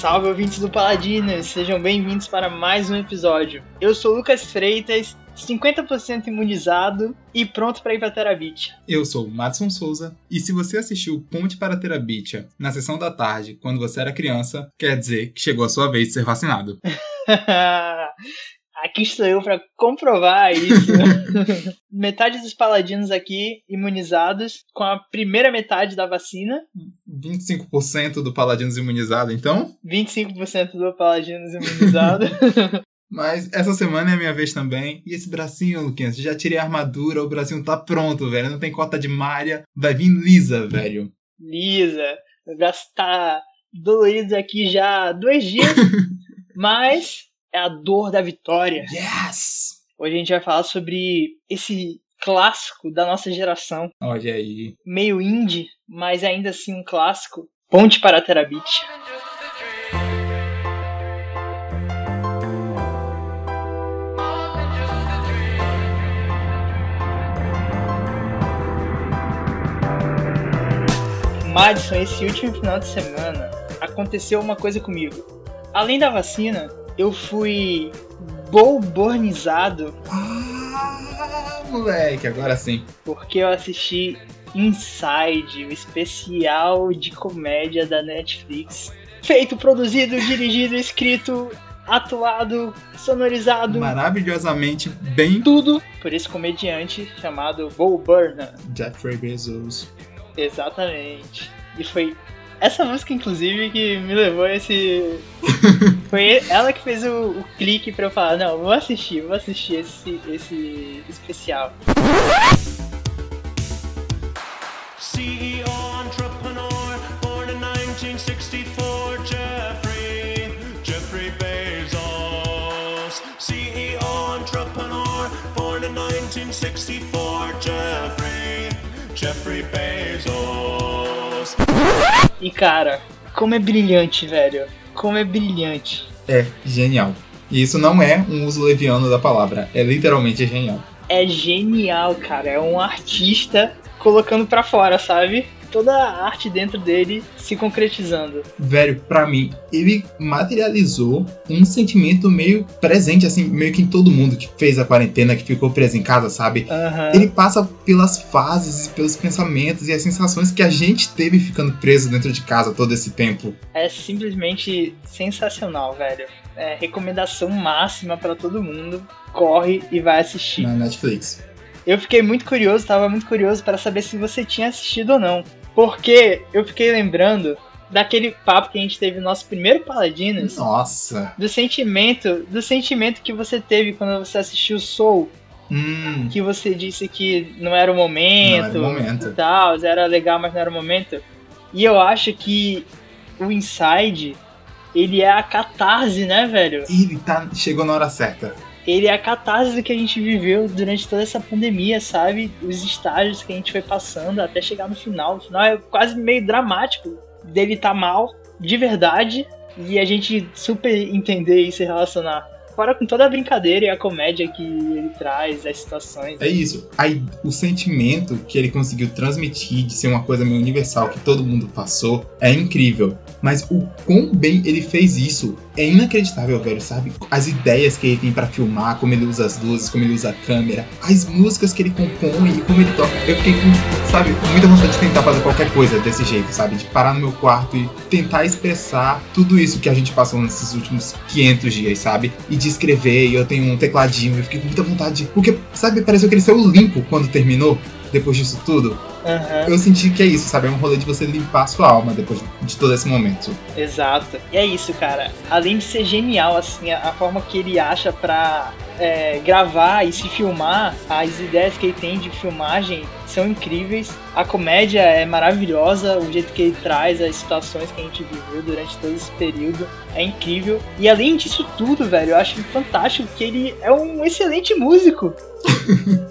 Salve ouvintes do Paladinas, sejam bem-vindos para mais um episódio. Eu sou Lucas Freitas, 50% imunizado e pronto para ir para Terabitia. Eu sou o Madison Souza e se você assistiu Ponte para Terabitia na sessão da tarde quando você era criança, quer dizer que chegou a sua vez de ser vacinado. Aqui estou eu para comprovar isso. metade dos paladinos aqui imunizados com a primeira metade da vacina. 25% do paladinos imunizado, então? 25% do paladinos imunizado. Mas essa semana é a minha vez também. E esse bracinho, Luquinhas, já tirei a armadura, o bracinho tá pronto, velho. Não tem cota de malha. Vai vir lisa, velho. Lisa. O braço tá dolorido aqui já há dois dias. mas é a dor da vitória. Yes! Hoje a gente vai falar sobre esse clássico da nossa geração. Olha aí. Meio indie, mas ainda assim um clássico. Ponte para a Terabit. Madison, esse último final de semana aconteceu uma coisa comigo. Além da vacina, eu fui bolbornizado. Ah, moleque, agora sim. Porque eu assisti Inside, o especial de comédia da Netflix. Feito, produzido, dirigido, escrito, atuado, sonorizado. Maravilhosamente bem. Tudo por esse comediante chamado Bo Burnham. Jeffrey Bezos. Exatamente. E foi essa música, inclusive, que me levou a esse. Foi ela que fez o, o, clique pra eu falar: não, vou assistir, vou assistir esse, esse especial. CEO entrepreneur, born in 1964, Jeffrey, Jeffrey Bezos. CEO entrepreneur, born in 1964, Jeffrey, Jeffrey Bezos. E cara, como é brilhante, velho. Como é brilhante. É, genial. E isso não é um uso leviano da palavra, é literalmente genial. É genial, cara. É um artista colocando pra fora, sabe? Toda a arte dentro dele se concretizando. Velho, para mim, ele materializou um sentimento meio presente, assim, meio que em todo mundo que fez a quarentena, que ficou preso em casa, sabe? Uhum. Ele passa pelas fases, pelos pensamentos e as sensações que a gente teve ficando preso dentro de casa todo esse tempo. É simplesmente sensacional, velho. É recomendação máxima para todo mundo. Corre e vai assistir. Na Netflix. Eu fiquei muito curioso, tava muito curioso para saber se você tinha assistido ou não. Porque eu fiquei lembrando daquele papo que a gente teve no nosso primeiro Paladinos. Nossa! Do sentimento, do sentimento que você teve quando você assistiu Soul. Hum. Que você disse que não era o momento. Não era o momento. E tal, era legal, mas não era o momento. E eu acho que o Inside, ele é a catarse, né, velho? Ele tá, chegou na hora certa ele é a catarse que a gente viveu durante toda essa pandemia, sabe? Os estágios que a gente foi passando até chegar no final. O final é quase meio dramático dele tá mal, de verdade, e a gente super entender e se relacionar fora com toda a brincadeira e a comédia que ele traz, as situações. É isso. Aí, o sentimento que ele conseguiu transmitir de ser uma coisa meio universal que todo mundo passou é incrível. Mas o quão bem ele fez isso é inacreditável, velho, sabe? As ideias que ele tem para filmar, como ele usa as luzes, como ele usa a câmera, as músicas que ele compõe e como ele toca. Eu fiquei com, sabe, muita vontade de tentar fazer qualquer coisa desse jeito, sabe? De parar no meu quarto e tentar expressar tudo isso que a gente passou nesses últimos 500 dias, sabe? E de escrever, e eu tenho um tecladinho, eu fiquei com muita vontade. De... Porque, sabe, pareceu que ele saiu limpo quando terminou, depois disso tudo. Uhum. Eu senti que é isso, sabe? É um rolê de você limpar a sua alma depois de todo esse momento. Exato. E é isso, cara. Além de ser genial, assim, a, forma que ele acha pra é, gravar e se filmar, as ideias que ele tem de filmagem são incríveis. A comédia é maravilhosa, o jeito que ele traz as situações que a gente viveu durante todo esse período é incrível. E além disso tudo, velho, eu acho fantástico que ele é um excelente músico.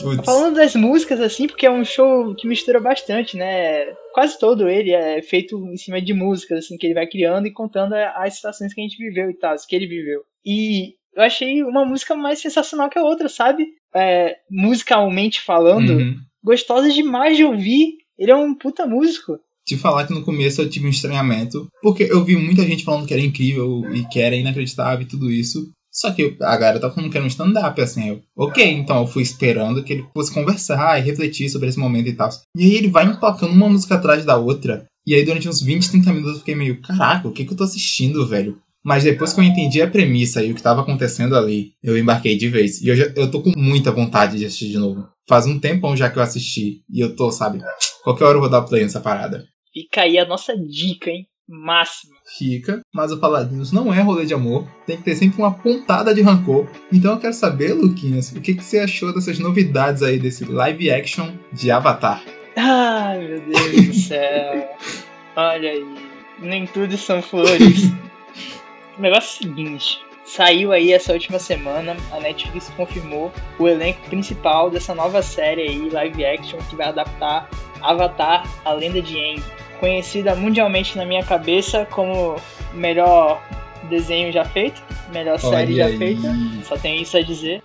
Putz. Falando das músicas, assim, porque é um show que mistura bastante, né? Quase todo ele é feito em cima de músicas, assim, que ele vai criando e contando as situações que a gente viveu e tal, que ele viveu. E eu achei uma música mais sensacional que a outra, sabe? É, musicalmente falando, uhum. gostosa demais de ouvir. Ele é um puta músico. te falar que no começo eu tive um estranhamento, porque eu vi muita gente falando que era incrível e que era inacreditável e tudo isso. Só que a galera tá falando que era um stand-up, assim. Eu, ok, então eu fui esperando que ele fosse conversar e refletir sobre esse momento e tal. E aí ele vai empacando uma música atrás da outra. E aí durante uns 20, 30 minutos eu fiquei meio, caraca, o que que eu tô assistindo, velho? Mas depois que eu entendi a premissa e o que estava acontecendo ali, eu embarquei de vez. E já, eu tô com muita vontade de assistir de novo. Faz um tempão já que eu assisti. E eu tô, sabe, qualquer hora eu vou dar play nessa parada. Fica aí a nossa dica, hein? Máxima. Fica, mas o Paladinos não é rolê de amor. Tem que ter sempre uma pontada de rancor. Então eu quero saber, Luquinhas, o que, que você achou dessas novidades aí desse live action de Avatar? Ai, meu Deus do céu. Olha aí. Nem tudo são flores. O negócio é o seguinte: saiu aí essa última semana, a Netflix confirmou o elenco principal dessa nova série aí, live action, que vai adaptar Avatar, a Lenda de Aang. Conhecida mundialmente na minha cabeça como o melhor desenho já feito, melhor Olha série já aí. feita, só tem isso a dizer.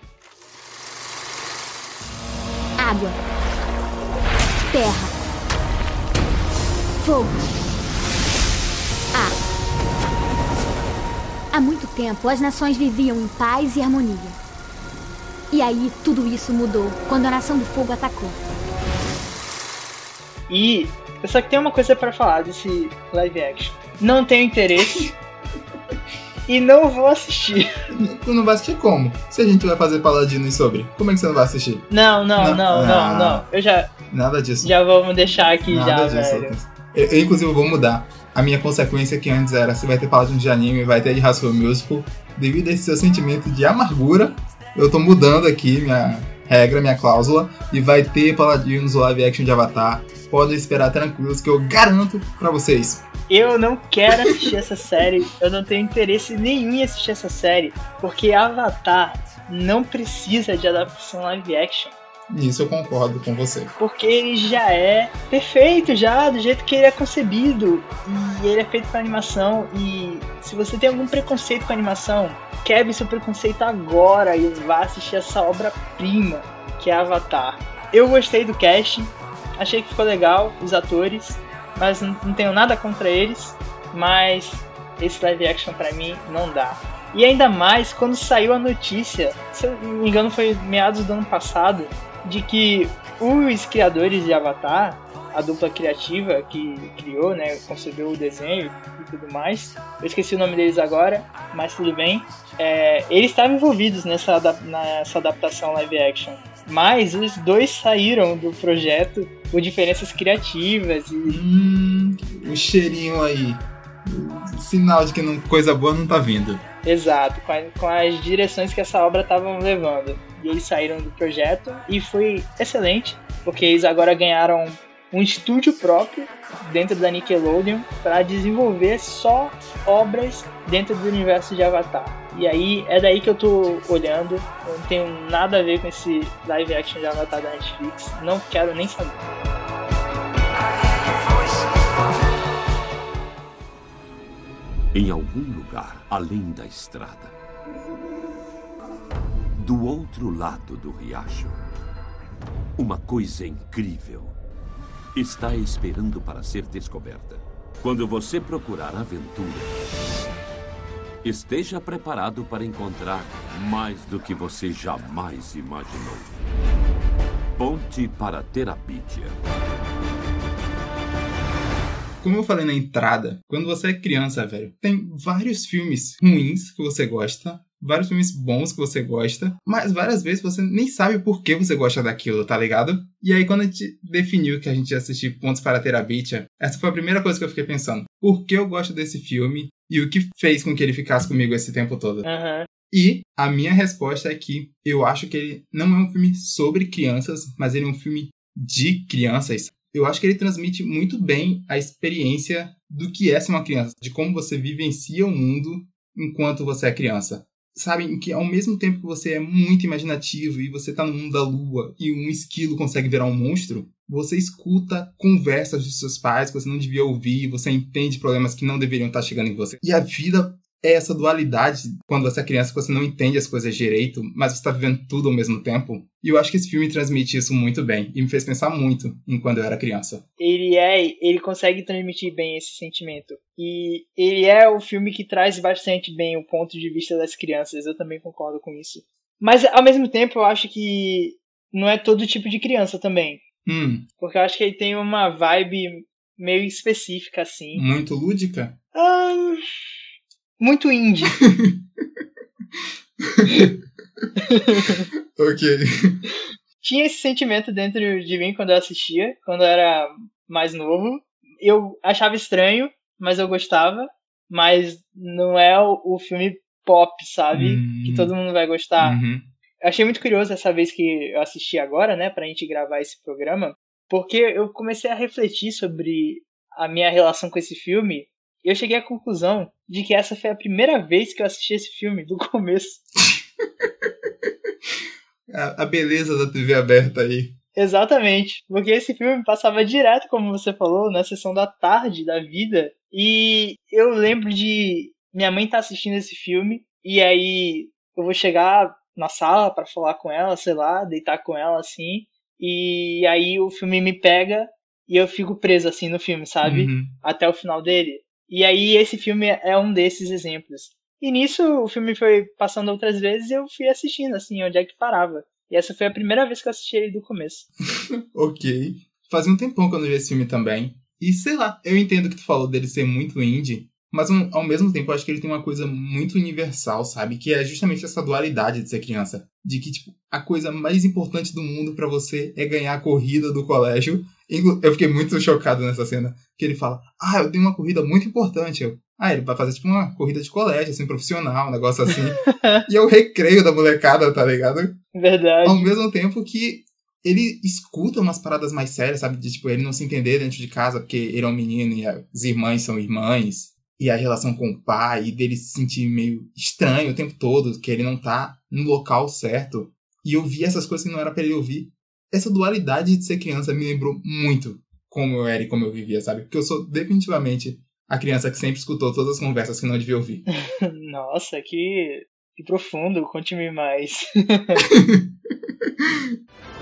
Água. Terra. Fogo. Ar. Há muito tempo, as nações viviam em paz e harmonia. E aí, tudo isso mudou quando a Nação do Fogo atacou. E eu só que tem uma coisa pra falar desse live action. Não tenho interesse e não vou assistir. Tu não vai assistir como? Se a gente vai fazer Paladinos sobre, como é que você não vai assistir? Não, não, Não. não, não, Ah. não. Eu já, Nada disso. já vamos deixar aqui Nada já, disso. velho. Eu, eu, inclusive, vou mudar. A minha consequência que antes era se vai ter Paladinos de anime, vai ter de High Musical. Devido a esse seu sentimento de amargura, eu tô mudando aqui minha regra, minha cláusula. E vai ter Paladinos live action de Avatar. Podem esperar tranquilos que eu garanto pra vocês. Eu não quero assistir essa série, eu não tenho interesse nenhum em assistir essa série, porque Avatar não precisa de adaptação live action. Nisso eu concordo com você. Porque ele já é perfeito, já, do jeito que ele é concebido. E ele é feito pra animação. E se você tem algum preconceito com animação, quebre seu preconceito agora e vá assistir essa obra-prima, que é Avatar. Eu gostei do casting, achei que ficou legal, os atores, mas não, tenho nada contra eles. Mas esse live action pra mim não dá. E ainda mais quando saiu a notícia, se eu não me engano foi meados do ano passado, de que os criadores de Avatar, a dupla criativa que criou, né, concebeu o desenho e tudo mais, eu esqueci o nome deles agora, mas tudo bem, é, eles estavam envolvidos nessa, nessa adaptação live action. Mas os dois saíram do projeto por diferenças criativas e Hum, o cheirinho aí. Sinal de que não- coisa boa não tá vindo. Exato, com, a- com as direções que essa obra estavam levando. E eles saíram do projeto e foi excelente, porque eles agora ganharam um estúdio próprio dentro da Nickelodeon para desenvolver só obras dentro do universo de Avatar. E aí é daí que eu tô olhando, eu não tenho nada a ver com esse live action de Avatar da Netflix, não quero nem saber. Em algum lugar além da estrada. Do outro lado do riacho. Uma coisa incrível está esperando para ser descoberta. Quando você procurar aventura, esteja preparado para encontrar mais do que você jamais imaginou. Ponte para Terabítia. Como eu falei na entrada, quando você é criança, velho, tem vários filmes ruins que você gosta, vários filmes bons que você gosta, mas várias vezes você nem sabe por que você gosta daquilo, tá ligado? E aí, quando a gente definiu que a gente ia assistir Pontos para Terabitia, essa foi a primeira coisa que eu fiquei pensando. Por que eu gosto desse filme e o que fez com que ele ficasse comigo esse tempo todo? Aham. E a minha resposta é que eu acho que ele não é um filme sobre crianças, mas ele é um filme de crianças. Eu acho que ele transmite muito bem a experiência do que é ser uma criança, de como você vivencia o mundo enquanto você é criança. Sabe, que ao mesmo tempo que você é muito imaginativo e você tá no mundo da lua e um esquilo consegue virar um monstro, você escuta conversas dos seus pais que você não devia ouvir, você entende problemas que não deveriam estar chegando em você. E a vida é essa dualidade quando você é criança, que você não entende as coisas direito, mas você está vivendo tudo ao mesmo tempo. E eu acho que esse filme transmite isso muito bem e me fez pensar muito em quando eu era criança. Ele é, ele consegue transmitir bem esse sentimento. E ele é o filme que traz bastante bem o ponto de vista das crianças. Eu também concordo com isso. Mas ao mesmo tempo, eu acho que não é todo tipo de criança também. Hum. Porque eu acho que ele tem uma vibe meio específica, assim. Muito lúdica? Ah, muito indie. ok. Tinha esse sentimento dentro de mim quando eu assistia, quando eu era mais novo. Eu achava estranho, mas eu gostava. Mas não é o, filme pop, sabe? Hum. Que todo mundo vai gostar. Uhum. Eu achei muito curioso essa vez que eu assisti agora, né, pra gente gravar esse programa, porque eu comecei a refletir sobre a minha relação com esse filme eu cheguei à conclusão de que essa foi a primeira vez que eu assisti esse filme, do começo. A, a beleza da TV aberta aí. Exatamente, porque esse filme passava direto, como você falou, na sessão da tarde da vida. E eu lembro de minha mãe tá assistindo esse filme e aí eu vou chegar na sala para falar com ela, sei lá, deitar com ela assim. E aí o filme me pega e eu fico preso assim no filme, sabe? Uhum. Até o final dele. E aí esse filme é um desses exemplos. E nisso o filme foi passando outras vezes e eu fui assistindo assim, onde é que parava. E essa foi a primeira vez que eu assisti ele do começo. Ok. Fazia um tempão que eu não vi esse filme também. E sei lá, eu entendo que tu falou dele ser muito indie, mas ao mesmo tempo eu acho que ele tem uma coisa muito universal, sabe? Que é justamente essa dualidade de ser criança. De que, tipo, a coisa mais importante do mundo pra você é ganhar a corrida do colégio. Eu fiquei muito chocado nessa cena. Que ele fala, ah, eu tenho uma corrida muito importante. Eu, ah, ele vai fazer tipo uma corrida de colégio, assim, profissional, um negócio assim. e é o recreio da molecada, tá ligado? Verdade. Ao mesmo tempo que ele escuta umas paradas mais sérias, sabe? De tipo, ele não se entender dentro de casa porque ele é um menino e as irmãs são irmãs. E a relação com o pai, e dele se sentir meio estranho o tempo todo, que ele não tá no local certo. E ouvir essas coisas que não era pra ele ouvir. Essa dualidade de ser criança me lembrou muito como eu era e como eu vivia, sabe? Porque eu sou definitivamente a criança que sempre escutou todas as conversas que não devia ouvir. Nossa, que, que profundo. Conte-me mais.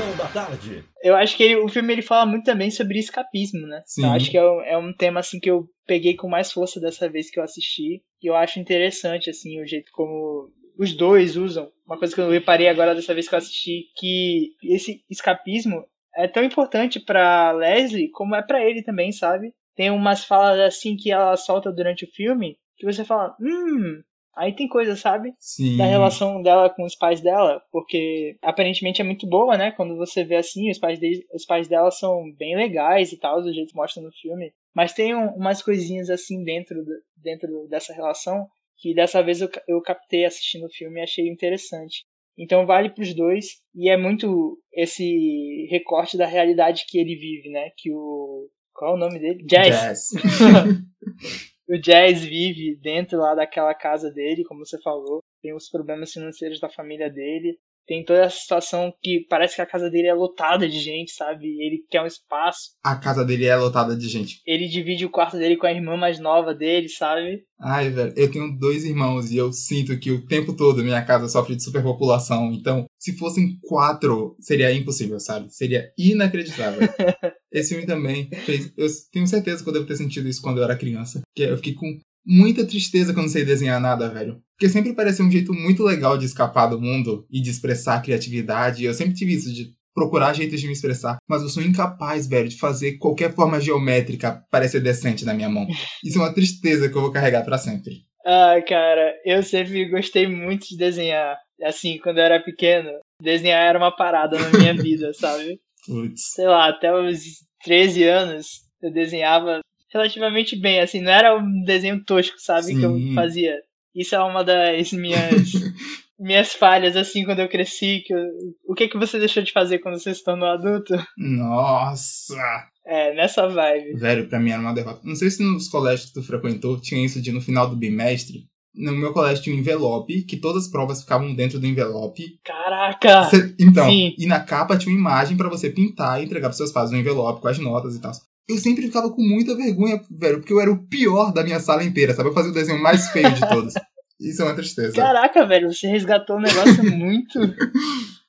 Sessão da tarde. Eu acho que ele- o filme ele fala muito também sobre escapismo, né? Sim. Eu acho que é um, é um tema assim que eu peguei com mais força dessa vez que eu assisti. E eu acho interessante assim o jeito como os dois usam. Uma coisa que eu reparei agora dessa vez que eu assisti que esse escapismo é tão importante pra Leslie como é pra ele também, sabe? Tem umas falas assim que ela solta durante o filme que você fala, hum, aí tem coisa, sabe? Sim. da relação dela com os pais dela, porque aparentemente é muito boa, né? Quando você vê assim, os pais, de, os pais dela são bem legais e tal, do jeito que mostra no filme. Mas tem um- umas coisinhas assim dentro, dentro dessa relação que dessa vez eu, eu captei assistindo o filme e achei interessante. Então vale pros dois e é muito esse recorte da realidade que ele vive, né? Que o qual é o nome dele? Jazz. o Jazz vive dentro lá daquela casa dele, como você falou. Tem os problemas financeiros da família dele. Tem toda essa situação que parece que a casa dele é lotada de gente, sabe? Ele quer um espaço. A casa dele é lotada de gente. Ele divide o quarto dele com a irmã mais nova dele, sabe? Ai, velho, eu tenho dois irmãos e eu sinto que o tempo todo minha casa sofre de superpopulação. Então, se fossem quatro, seria impossível, sabe? Seria inacreditável. Esse filme também fez. Eu tenho certeza que eu devo ter sentido isso quando eu era criança. Que eu fiquei com muita tristeza que eu não sei desenhar nada, velho. Porque sempre parecia um jeito muito legal de escapar do mundo e de expressar a criatividade. Eu sempre tive isso de procurar jeitos de me expressar. Mas eu sou incapaz, velho, de fazer qualquer forma geométrica parecer decente na minha mão. Isso é uma tristeza que eu vou carregar pra sempre. Ah, cara, eu sempre gostei muito de desenhar. Assim, quando eu era pequeno, desenhar era uma parada na minha vida, sabe? Putz. sei lá, até os 13 anos eu desenhava relativamente bem, assim, não era um desenho tosco, sabe, que eu Sim. fazia. Isso é uma das minhas minhas falhas, assim, quando eu cresci, que eu- o que que você deixou de fazer quando você se tornou adulto? Nossa! É, nessa vibe. Velho, pra mim era uma derrota. Não sei se nos colégios que tu frequentou tinha isso de no final do bimestre no meu colégio tinha um envelope, que todas as provas ficavam dentro do envelope. Caraca! Cê- então, Sim. e na capa tinha uma imagem pra você pintar e entregar pros seus pais um envelope com as notas e tal. Eu sempre ficava com muita vergonha, velho, porque eu era o pior da minha sala inteira, sabe? Eu fazia o desenho mais feio de todos. Isso é uma tristeza. Caraca, velho, você resgatou um negócio muito.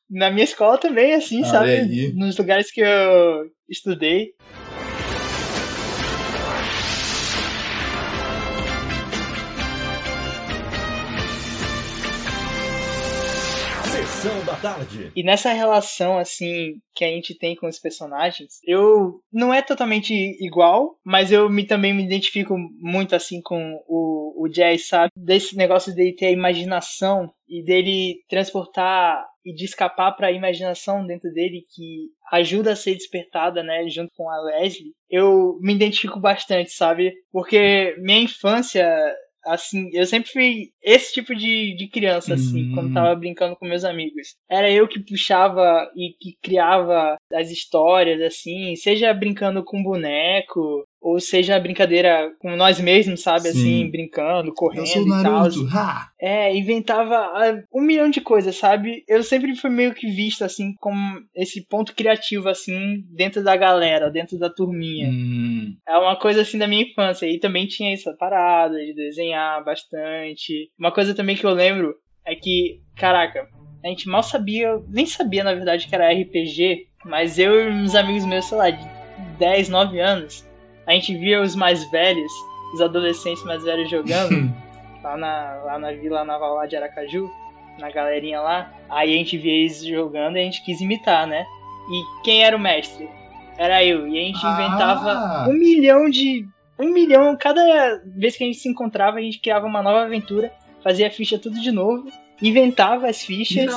Na minha escola também, assim, Olha sabe? Nos lugares que eu estudei. Sessão da tarde. E nessa relação, assim, que a gente tem com os personagens, eu não é totalmente igual, mas eu me, também me identifico muito, assim, com o, o Jazz, sabe? Desse negócio dele ter a imaginação e dele transportar e de escapar para a imaginação dentro dele que ajuda a ser despertada, né, junto com a Leslie. Eu me identifico bastante, sabe? Porque minha infância assim, eu sempre fui esse tipo de, de criança, assim, Hum. quando tava brincando com meus amigos. Era eu que puxava e que criava as histórias, assim, seja brincando com boneco, ou seja brincadeira com nós mesmos, sabe, Sim. assim, brincando, correndo Eu sou o e tal. Naruto, ha! É, inventava ah, um milhão de coisas, sabe? Eu sempre fui meio que visto, assim, como esse ponto criativo, assim, dentro da galera, dentro da turminha. Hum, É uma coisa assim da minha infância. E também tinha essa parada de desenhar bastante. Uma coisa também que eu lembro é que, caraca, a gente mal sabia, nem sabia na verdade que era RPG, mas eu e uns amigos meus, sei lá, de 10, 9 anos, a gente via os mais velhos, os adolescentes mais velhos jogando lá na, lá na Vila Naval lá de Aracaju, na galerinha lá. Aí a gente via eles jogando e a gente quis imitar, né? E quem era o mestre? Era eu. E a gente Ah. inventava um milhão de. Um milhão. Cada vez que a gente se encontrava, a gente criava uma nova aventura, fazia a ficha tudo de novo, inventava as fichas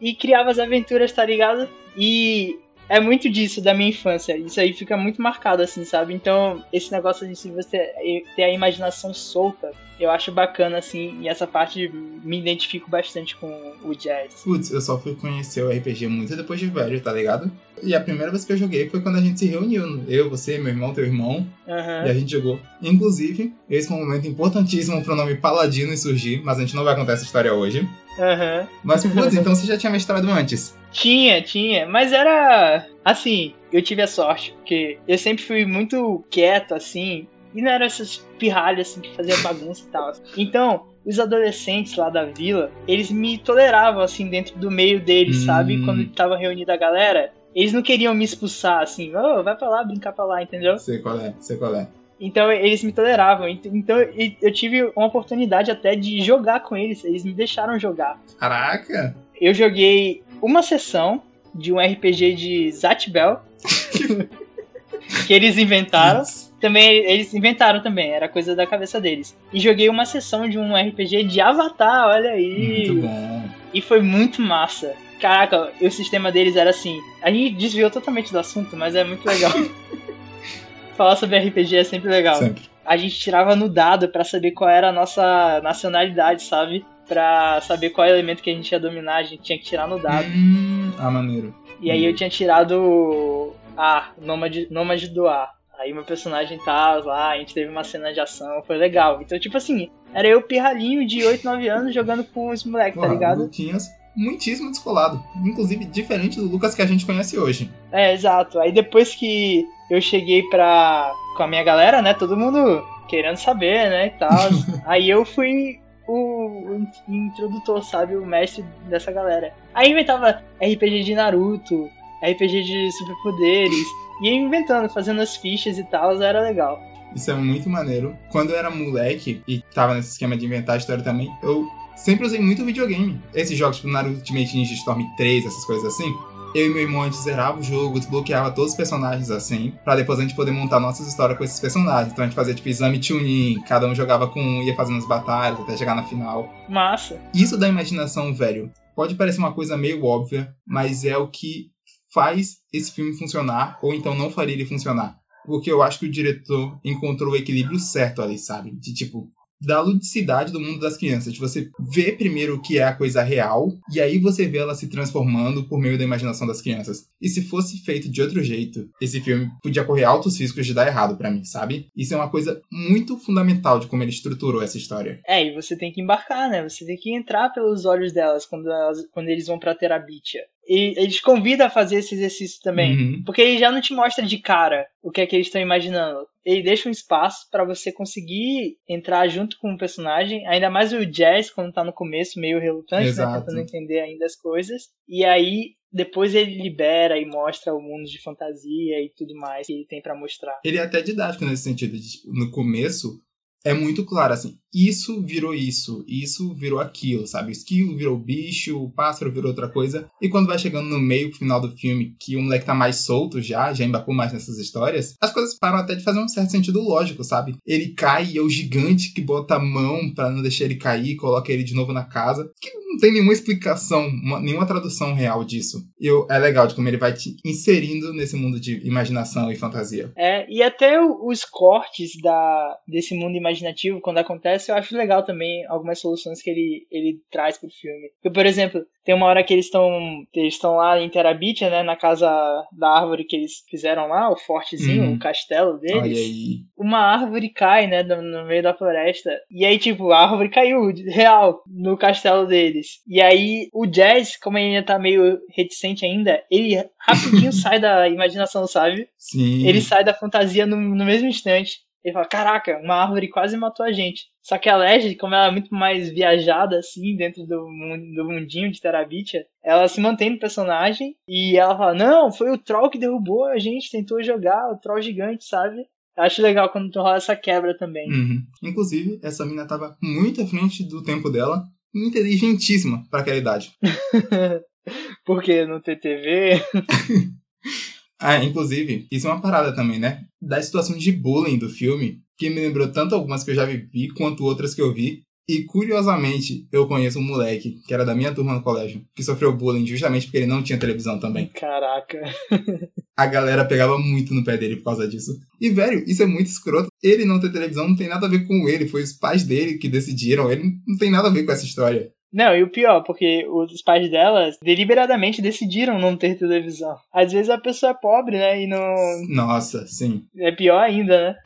e criava as aventuras, tá ligado? E é muito disso da minha infância. Isso aí fica muito marcado, assim, sabe? Então, esse negócio de você ter a imaginação solta, eu acho bacana, assim, e essa parte me identifico bastante com o jazz. Putz, eu só fui conhecer o RPG muito depois de velho, tá ligado? E a primeira vez que eu joguei foi quando a gente se reuniu. Eu, você, meu irmão, teu irmão, Aham. e a gente jogou. Inclusive, esse foi um momento importantíssimo pro nome Paladino surgir, mas a gente não vai contar essa história hoje. Aham. Mas, putz, então você já tinha mestrado antes. Tinha, tinha, mas era assim, eu tive a sorte, porque eu sempre fui muito quieto, assim, e não era essas pirralhas assim que fazia bagunça e tal. Então, os adolescentes lá da vila, eles me toleravam assim dentro do meio deles, Hum. sabe? Quando tava reunida a galera, eles não queriam me expulsar assim, oh, vai pra lá, brincar pra lá, entendeu? Sei qual é, sei qual é. Então eles me toleravam. Ent- Então eu tive uma oportunidade até de jogar com eles, eles me deixaram jogar Caraca! eu joguei uma sessão de um RPG de Zatbel que eles inventaram. Também eles inventaram também, era coisa da cabeça deles. E joguei uma sessão de um RPG de Avatar, olha aí. Muito bom. E foi muito massa. Caraca, o sistema deles era assim. A gente desviou totalmente do assunto, mas é muito legal. Falar sobre RPG é sempre legal Sempre. a gente tirava no dado pra saber qual era a nossa nacionalidade, sabe? Pra saber qual elemento que a gente ia dominar, a gente tinha que tirar no dado. Hum, ah, maneiro. E aí eu tinha tirado A, Nômade, Nômade do A. Aí meu personagem tá lá, a gente teve uma cena de ação, foi legal. Então, tipo assim, era eu pirralhinho de 8, 9 anos jogando com os moleques, tá ligado? Luquinhas, muitíssimo descolado. Inclusive, diferente do Lucas que a gente conhece hoje. É, exato. Aí depois que eu cheguei pra. com a minha galera, né? Todo mundo querendo saber, né? E tal. aí eu fui o, o introdutor, sabe? O mestre dessa galera. Aí inventava RPG de Naruto, RPG de superpoderes. E ia inventando, fazendo as fichas e tal, era legal. Isso é muito maneiro. Quando eu era moleque e tava nesse esquema de inventar história também, eu sempre usei muito videogame. Esses jogos tipo Naruto Ultimate Ninja Storm 3, essas coisas assim. Eu e meu irmão a gente zerava o jogo, desbloqueava todos os personagens assim, pra depois a gente poder montar nossas histórias com esses personagens. Então a gente fazia tipo exame tuning, cada um jogava com um, ia fazendo as batalhas até chegar na final. Massa. Isso da imaginação, velho, pode parecer uma coisa meio óbvia, mas é o que faz esse filme funcionar, ou então não faria ele funcionar. Porque eu acho que o diretor encontrou o equilíbrio certo ali, sabe? De tipo, da ludicidade do mundo das crianças. Você ver primeiro o que é a coisa real, e aí você vê ela se transformando por meio da imaginação das crianças. E se fosse feito de outro jeito, esse filme podia correr altos riscos de dar errado para mim, sabe? Isso é uma coisa muito fundamental de como ele estruturou essa história. É, e você tem que embarcar, né? Você tem que entrar pelos olhos delas quando, elas, quando eles vão pra Terabitia. E eles convidam a fazer esse exercício também. Uhum. Porque ele já não te mostra de cara o que é que eles estão imaginando. Ele deixa um espaço para você conseguir entrar junto com o personagem. Ainda mais o Jazz, quando tá no começo, meio relutante, né? Exato. Tentando entender ainda as coisas. E aí, depois ele libera e mostra o mundo de fantasia e tudo mais que ele tem para mostrar. Ele é até didático nesse sentido. De, tipo, no começo, é muito claro, assim, isso virou isso, isso virou aquilo, sabe? O esquilo virou bicho, o pássaro virou outra coisa. E quando vai chegando no meio, pro final do filme, que o moleque tá mais solto já, já embarcou mais nessas histórias, as coisas param até de fazer um certo sentido lógico, sabe? Ele cai e é o gigante que bota a mão pra não deixar ele cair, coloca ele de novo na casa. Que não tem nenhuma explicação, uma- nenhuma tradução real disso. E é legal de como ele vai te inserindo nesse mundo de imaginação e fantasia. É, e até os cortes da, desse mundo imaginativo, quando acontece, eu acho legal também algumas soluções que ele, ele traz pro filme. Porque, por exemplo, tem uma hora que eles estão eles estão lá em Terabitia, né, na casa da árvore que eles fizeram lá, o fortezinho, Uhum. o castelo deles. Uma árvore cai, né, no, no meio da floresta. E aí, tipo, a árvore caiu, real, no castelo deles. E aí, o Jazz, como ele ainda tá meio reticente ainda, ele rapidinho sai da imaginação, sabe? Sim. Ele sai da fantasia no, no mesmo instante. Ele fala, caraca, uma árvore quase matou a gente. Só que a Legend, como ela é muito mais viajada, assim, dentro do, do mundinho de Terabitia, ela se mantém no personagem e ela fala, não, foi o Troll que derrubou a gente, tentou jogar, o Troll gigante, sabe? Acho legal quando rola essa quebra também. Uhum. Inclusive, essa mina tava muito à frente do tempo dela, inteligentíssima pra aquela idade. Porque no TTV. Ah, inclusive, isso é uma parada também, né? Das situações de bullying do filme, que me lembrou tanto algumas que eu já vivi, quanto outras que eu vi. E curiosamente, eu conheço um moleque que era da minha turma no colégio, que sofreu bullying justamente porque ele não tinha televisão também. Caraca. A galera pegava muito no pé dele por causa disso. E, velho, isso é muito escroto. Ele não ter televisão não tem nada a ver com ele, foi os pais dele que decidiram. Ele não tem nada a ver com essa história. Não, e o pior, porque os pais delas deliberadamente decidiram não ter televisão. Às vezes a pessoa é pobre, né? E não. Nossa, sim. É pior ainda, né?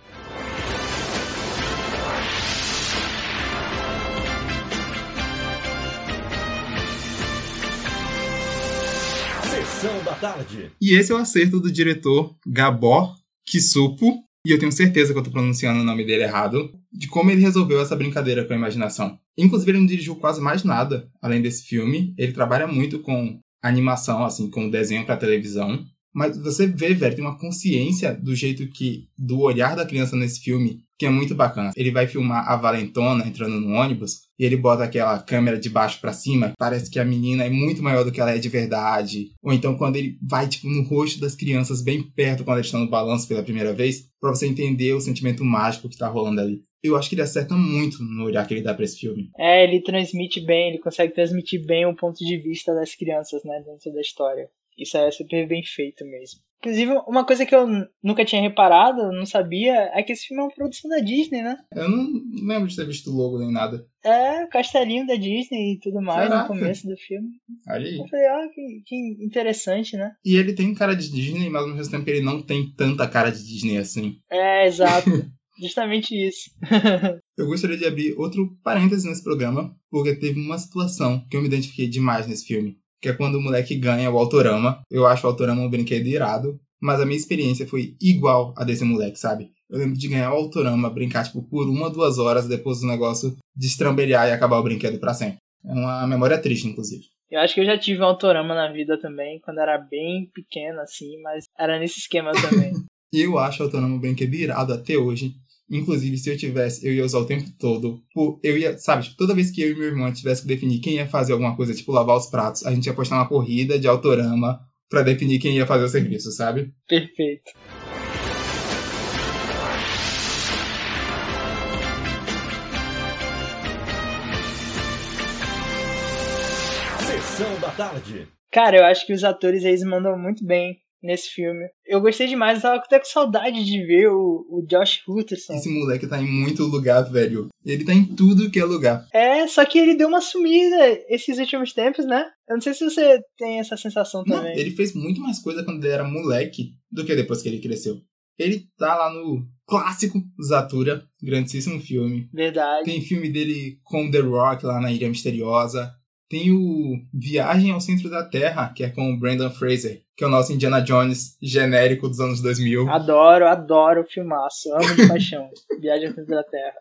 Sessão da tarde. E esse é o acerto do diretor Gabor Kisupo, e eu tenho certeza que eu tô pronunciando o nome dele errado, de como ele resolveu essa brincadeira com a imaginação. Inclusive, ele não dirigiu quase mais nada além desse filme. Ele trabalha muito com animação, assim, com desenho pra televisão. Mas você vê, velho, tem uma consciência do jeito que. do olhar da criança nesse filme, que é muito bacana. Ele vai filmar a Valentona entrando no ônibus e ele bota aquela câmera de baixo pra cima, parece que a menina é muito maior do que ela é de verdade. Ou então quando ele vai tipo no rosto das crianças bem perto quando eles estão no balanço pela primeira vez, pra você entender o sentimento mágico que tá rolando ali. Eu acho que ele acerta muito no olhar que ele dá pra esse filme. É, ele transmite bem, ele consegue transmitir bem o ponto de vista das crianças, né, dentro da história. Isso é super bem feito mesmo. Inclusive, uma coisa que eu nunca tinha reparado, não sabia, é que esse filme é uma produção da Disney, né? Eu não lembro de ter visto o logo nem nada. É, o castelinho da Disney e tudo mais Caraca. no começo do filme. Olha aí. Eu falei, ah, que, que interessante, né? E ele tem cara de Disney, mas ao mesmo tempo ele não tem tanta cara de Disney assim. É, exato. Justamente isso. Eu gostaria de abrir outro parêntese nesse programa, porque teve uma situação que eu me identifiquei demais nesse filme. Que é quando o moleque ganha o Autorama. Eu acho o Autorama um brinquedo irado, mas a minha experiência foi igual a desse moleque, sabe? Eu lembro de ganhar o Autorama, brincar tipo por uma, duas horas, depois do negócio destrambelhar e acabar o brinquedo pra sempre. É uma memória triste, inclusive. Eu acho que eu já tive um autorama na vida também, quando era bem pequeno, assim, mas era nesse esquema também. E eu acho o Autorama um brinquedo irado até hoje. Inclusive, se eu tivesse, eu ia usar o tempo todo. Pô, Eu ia, sabe, tipo, toda vez que eu e meu irmão tivesse que definir quem ia fazer alguma coisa, tipo lavar os pratos, a gente ia postar uma corrida de autorama pra definir quem ia fazer o serviço, sabe? Perfeito. Sessão da tarde. Cara, eu acho que os atores eles mandam muito bem nesse filme. Eu gostei demais, eu tava até com saudade de ver o, o Josh Hutcherson. Esse moleque tá em muito lugar, velho. Ele tá em tudo que é lugar. É, só que ele deu uma sumida esses últimos tempos, né? Eu não sei se você tem essa sensação Não, também. ele fez muito mais coisa quando ele era moleque do que depois que ele cresceu. Ele tá lá no clássico Zatura, grandíssimo filme. Verdade. Tem filme dele com The Rock lá na Ilha Misteriosa. Tem o Viagem ao Centro da Terra, que é com o Brandon Fraser, que é o nosso Indiana Jones genérico dos anos 2000. Adoro, adoro o filmaço. Amo de paixão. Viagem ao Centro da Terra.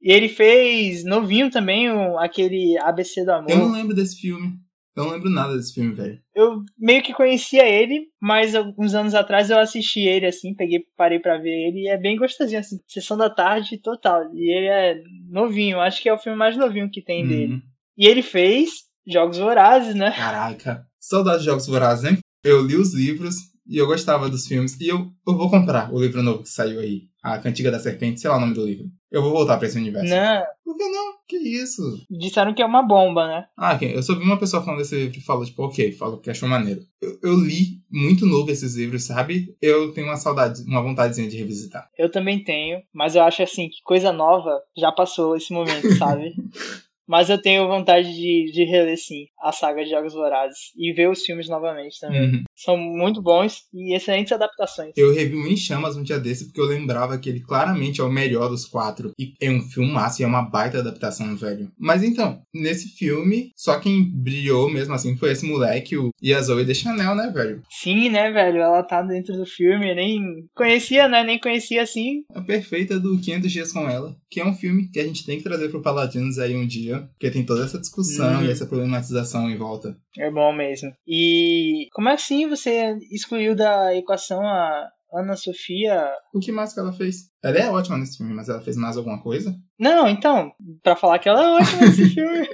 E ele fez novinho também o, aquele ABC do Amor. Eu não lembro desse filme. Eu não lembro nada desse filme, velho. eu meio que conhecia ele, mas alguns anos atrás eu assisti ele assim, peguei, parei pra ver ele e é bem gostosinho assim, sessão da tarde total. E ele é novinho, acho que é o filme mais novinho que tem dele. E ele fez Jogos Vorazes, né? Caraca. Saudades de Jogos Vorazes, hein? Eu li os livros e eu gostava dos filmes. E eu, eu vou comprar o livro novo que saiu aí. A Cantiga da Serpente, sei lá o nome do livro. Eu vou voltar pra esse universo. Não, Por que não? Que isso? disseram que é uma bomba, né? Ah, ok. eu só vi uma pessoa falando desse livro e falou, tipo, ok, falou que achou maneiro. Eu, eu li muito novo esses livros, sabe? Eu tenho uma saudade, uma vontadezinha de revisitar. Eu também tenho, mas eu acho assim que coisa nova já passou esse momento, sabe? mas eu tenho vontade de, de reler sim a saga de Jogos Vorazes e ver os filmes novamente também. Uhum. São muito bons e excelentes adaptações. Eu revi o Em Chamas um dia desse porque eu lembrava que ele claramente é o melhor dos quatro. E é um filmaço e é uma baita adaptação, velho. Mas então, nesse filme, só quem brilhou mesmo assim foi esse moleque, o e a Zoe de Chanel, né, velho? Sim, né, velho? Ela tá dentro do filme, eu nem conhecia, né? Nem conhecia assim. A perfeita do 500 Dias com Ela, que é um filme que a gente tem que trazer pro Paladinos aí um dia, porque tem toda essa discussão Hum. e essa problematização em volta. É bom mesmo. E como assim você excluiu da equação a Ana Sofia? O que mais que ela fez? Ela é ótima nesse filme, mas ela fez mais alguma coisa? Não, então, pra falar que ela é ótima nesse filme.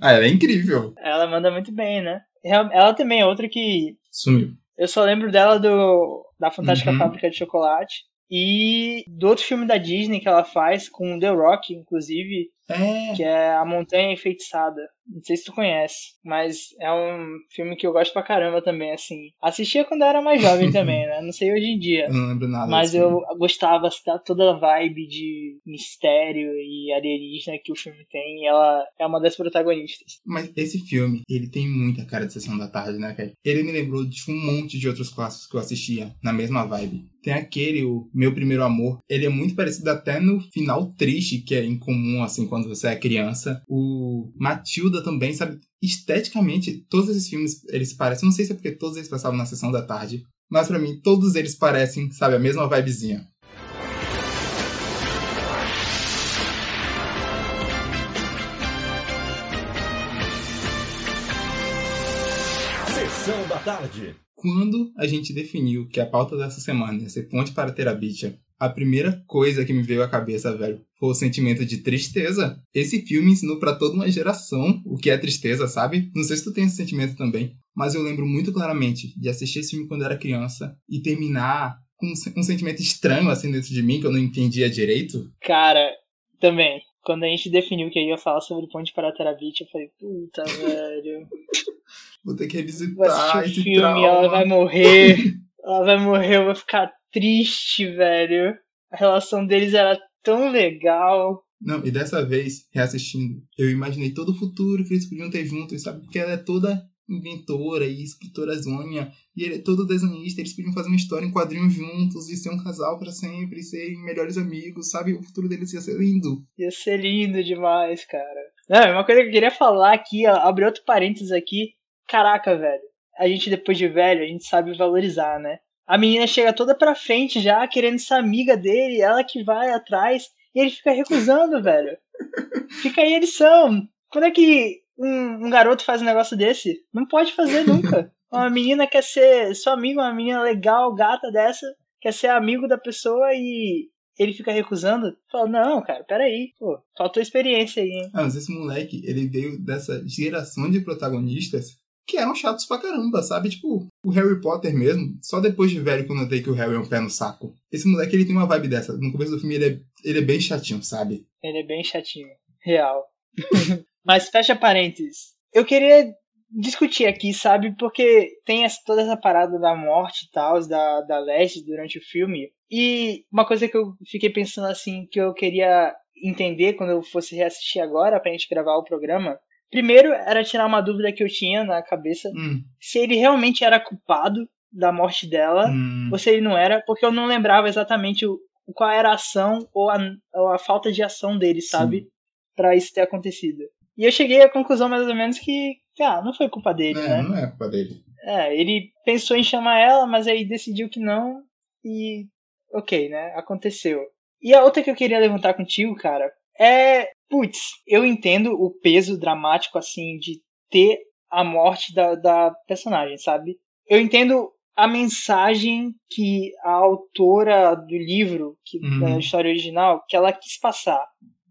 Ah, ela é incrível. Ela manda muito bem, né? Ela também é outra que Sumiu. eu só lembro dela do da Fantástica Uhum. Fábrica de Chocolate e do outro filme da Disney que ela faz com The Rock, inclusive, É. que é A Montanha Enfeitiçada. Não sei se tu conhece, mas é um filme que eu gosto pra caramba também, assim. Assistia quando eu era mais jovem também, né? Não sei hoje em dia. Eu não lembro nada. Mas eu filme. gostava da toda a vibe de mistério e alienígena que o filme tem. E ela é uma das protagonistas. Mas esse filme, ele tem muita cara de sessão da tarde, né? Ele me lembrou de um monte de outros clássicos que eu assistia na mesma vibe. Tem aquele, o Meu Primeiro Amor. Ele é muito parecido até no final triste, que é incomum, assim, quando você é criança. O Matilda também, sabe? Esteticamente, todos esses filmes, eles parecem... Não sei se é porque todos eles passavam na sessão da tarde. Mas pra mim, todos eles parecem, sabe, a mesma vibezinha. Sessão da tarde. Quando a gente definiu que a pauta dessa semana ia ser Ponte para Terabitia, a primeira coisa que me veio à cabeça, velho, foi o sentimento de tristeza. Esse filme ensinou pra toda uma geração o que é tristeza, sabe? Não sei se tu tem esse sentimento também, mas eu lembro muito claramente de assistir esse filme quando era criança e terminar com um sen- sentimento estranho assim dentro de mim que eu não entendia direito. Cara, também. Quando a gente definiu que eu ia falar sobre Ponte para Terabit, eu falei, puta, velho. Vou ter que revisitar o esse filme, trauma. ela vai morrer. ela vai morrer, eu vou ficar triste, velho. A relação deles era tão legal. Não, e dessa vez, reassistindo, eu imaginei todo o futuro que eles podiam ter juntos, sabe? Porque ela é toda inventora e escritora zonha, e ele é todo desenhista, eles podiam fazer uma história em quadrinhos juntos e ser um casal pra sempre, e serem melhores amigos, sabe? O futuro deles ia ser lindo. Ia ser lindo demais, cara. Não, uma coisa que eu queria falar aqui, ó, abrir outro parênteses aqui. Caraca, velho. A gente, depois de velho, a gente sabe valorizar, né? A menina chega toda pra frente já, querendo ser amiga dele, ela que vai atrás, e ele fica recusando, velho. Fica aí a lição. Quando é que um, um garoto faz um negócio desse? Não pode fazer nunca. Uma menina quer ser sua amiga, uma menina legal, gata dessa, quer ser amigo da pessoa e ele fica recusando. Fala, não, cara, peraí, pô, faltou experiência aí, hein? Ah, mas esse moleque, ele veio dessa geração de protagonistas que eram chatos pra caramba, sabe? Tipo, o Harry Potter mesmo, só depois de velho que eu notei que o Harry é um pé no saco. Esse moleque, ele tem uma vibe dessa. No começo do filme, ele é, ele é bem chatinho, sabe? Ele é bem chatinho, real. Mas fecha parênteses. Eu queria discutir aqui, sabe? Porque tem essa, toda essa parada da morte e tal, da, da Leste durante o filme. E uma coisa que eu fiquei pensando assim, que eu queria entender quando eu fosse reassistir agora pra gente gravar o programa. Primeiro era tirar uma dúvida que eu tinha na cabeça. Hum, Se ele realmente era culpado da morte dela, hum, ou se ele não era, porque eu não lembrava exatamente o, qual era a ação ou a, ou a falta de ação dele, sabe? Pra isso ter acontecido. E eu cheguei à conclusão mais ou menos que, ah, não foi culpa dele, é, né? não é culpa dele. É, ele pensou em chamar ela, mas aí decidiu que não e ok, né? Aconteceu. E a outra que eu queria levantar contigo, cara, é, putz, eu entendo o peso dramático assim de ter a morte da, da personagem, sabe? Eu entendo a mensagem que a autora do livro, que, Uhum. da história original, que ela quis passar.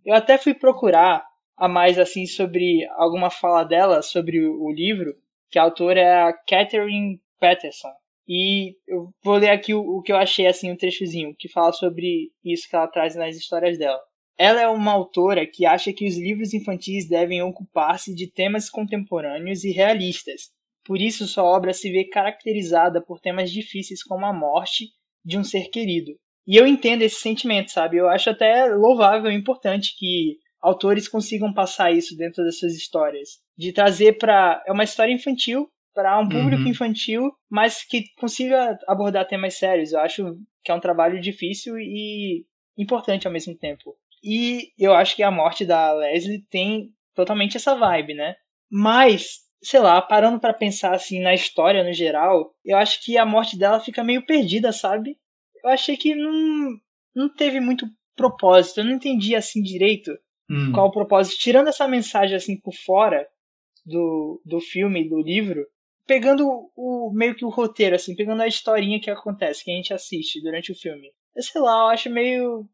Eu até fui procurar a mais assim sobre alguma fala dela sobre o, o livro, que a autora é a Catherine Patterson. E eu vou ler aqui o, o que eu achei assim um trechozinho que fala sobre isso que ela traz nas histórias dela. Ela é uma autora que acha que os livros infantis devem ocupar-se de temas contemporâneos e realistas. Por isso, sua obra se vê caracterizada por temas difíceis como a morte de um ser querido. E eu entendo esse sentimento, sabe? Eu acho até louvável e importante que autores consigam passar isso dentro das suas histórias. De trazer para. É uma história infantil, para um público Uhum. infantil, mas que consiga abordar temas sérios. Eu acho que é um trabalho difícil e importante ao mesmo tempo. E eu acho que a morte da Leslie tem totalmente essa vibe, né? Mas, sei lá, parando pra pensar assim na história no geral, eu acho que a morte dela fica meio perdida, sabe? Eu achei que não, não teve muito propósito. Eu não entendi assim direito Hum, qual o propósito. Tirando essa mensagem assim por fora do, do filme, do livro, pegando o meio que o roteiro, assim, pegando a historinha que acontece, que a gente assiste durante o filme. Eu sei lá, eu acho meio.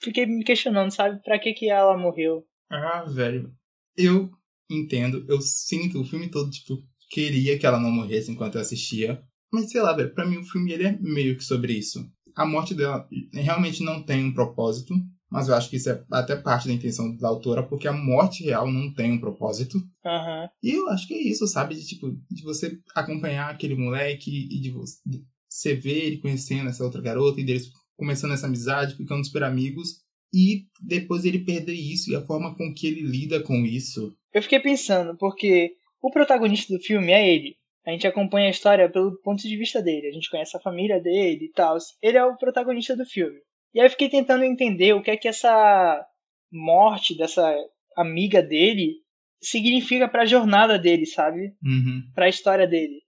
Fiquei me questionando, sabe? Pra que, que ela morreu? Ah, velho. Eu entendo, eu sinto o filme todo, tipo, queria que ela não morresse enquanto eu assistia. Mas sei lá, velho, pra mim o filme ele é meio que sobre isso. A morte dela realmente não tem um propósito, mas eu acho que isso é até parte da intenção da autora, porque a morte real não tem um propósito. Aham. E eu acho que é isso, sabe? De, tipo, de você acompanhar aquele moleque e de você ver ele conhecendo essa outra garota e deles começando essa amizade, ficando super amigos. E depois ele perder isso e a forma com que ele lida com isso. Eu fiquei pensando, porque o protagonista do filme é ele. A gente acompanha a história pelo ponto de vista dele. A gente conhece a família dele e tal. Ele é o protagonista do filme. E aí eu fiquei tentando entender o que é que essa morte dessa amiga dele significa pra jornada dele, sabe? Uhum. Pra história dele.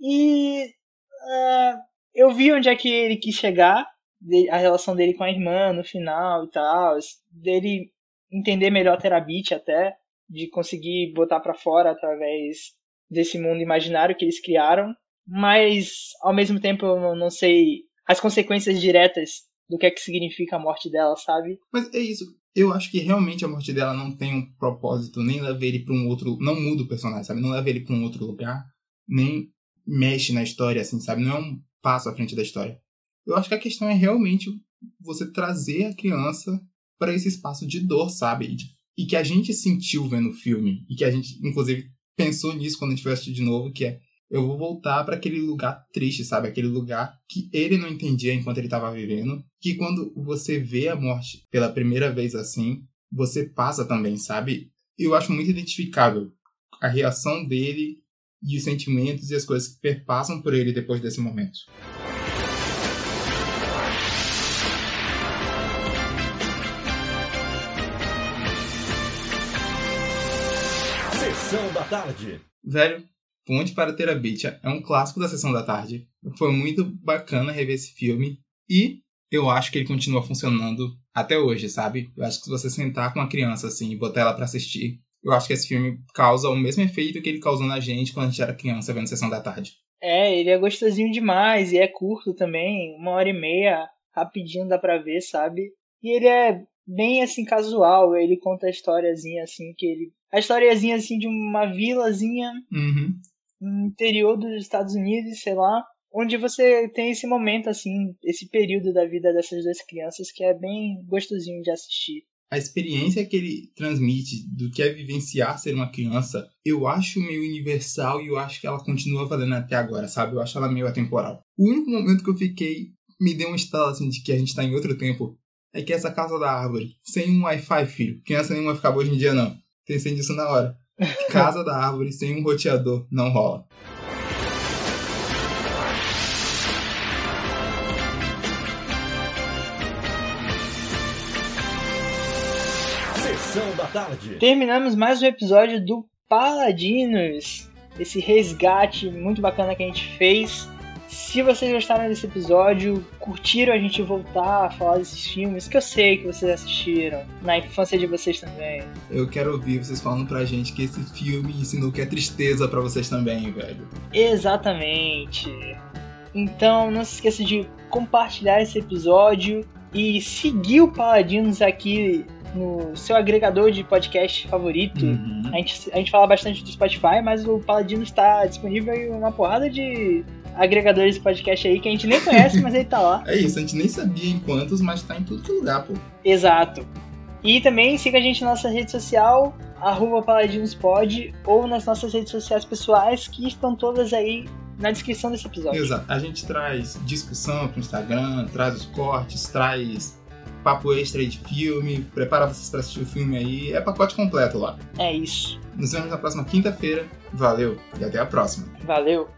E ah, eu vi onde é que ele quis chegar, a relação dele com a irmã no final e tal, dele entender melhor a Terabit até, de conseguir botar pra fora através desse mundo imaginário que eles criaram, mas ao mesmo tempo eu não- sei as consequências diretas do que é que significa a morte dela, sabe? Mas é isso. Eu acho que realmente a morte dela não tem um propósito, nem leva ele pra um outro. Não muda o personagem, sabe? Não leva ele pra um outro lugar, nem mexe na história, assim, sabe? Não é um passo à frente da história. Eu acho que a questão é realmente você trazer a criança para esse espaço de dor, sabe? E, que a gente sentiu vendo o filme. E que a gente, inclusive, pensou nisso quando a gente foi assistir de novo, que é eu vou voltar para aquele lugar triste, sabe? Aquele lugar que ele não entendia enquanto ele estava vivendo. Que quando você vê a morte pela primeira vez assim, você passa também, sabe? Eu acho muito identificável a reação dele e os sentimentos e as coisas que perpassam por ele depois desse momento. Tarde. Velho, Ponte para Terabithia é um clássico da sessão da tarde. Foi muito bacana rever esse filme e eu acho que ele continua funcionando até hoje, sabe? Eu acho que se você sentar com uma criança assim e botar ela pra assistir, eu acho que esse filme causa o mesmo efeito que ele causou na gente quando a gente era criança vendo sessão da tarde. É, ele é gostosinho demais e é curto também, uma hora e meia, rapidinho dá pra ver, sabe? E ele é bem assim casual, ele conta a historiazinha assim que ele, a historiazinha assim de uma vilazinha Uhum. no interior dos Estados Unidos, sei lá, onde você tem esse momento assim, esse período da vida dessas duas crianças que é bem gostosinho de assistir. a experiência que ele transmite do que é vivenciar ser uma criança, eu acho meio universal e eu acho que ela continua valendo até agora, sabe? Eu acho ela meio atemporal. O único momento que eu fiquei, me deu um estalo assim de que a gente tá em outro tempo, é que essa casa da árvore, sem um Wi-Fi, filho, criança nenhuma ficava hoje em dia não. Pensei nisso na hora. Casa da árvore sem um roteador não rola. Sessão da tarde. Terminamos mais um episódio do Paladinos. Esse resgate muito bacana que a gente fez. Se vocês gostaram desse episódio, curtiram a gente voltar a falar desses filmes, que eu sei que vocês assistiram, na infância de vocês também. Eu quero ouvir vocês falando pra gente que esse filme ensinou que é tristeza pra vocês também, velho. Exatamente. Então não se esqueça de compartilhar esse episódio e seguir o Paladinos aqui no seu agregador de podcast favorito. Uhum. A, gente, a gente fala bastante do Spotify, mas o Paladinos está disponível em uma porrada de agregadores de podcast aí que a gente nem conhece, mas ele tá lá. É isso, a gente nem sabia em quantos, mas tá em tudo que é lugar, pô. Exato. E também siga a gente na nossa rede social, arroba paladinospod, ou nas nossas redes sociais pessoais, que estão todas aí na descrição desse episódio. Exato. A gente traz discussão pro Instagram, traz os cortes, traz papo extra de filme, prepara vocês pra assistir o filme aí. É pacote completo lá. É isso. Nos vemos na próxima quinta-feira. Valeu e até a próxima. Valeu.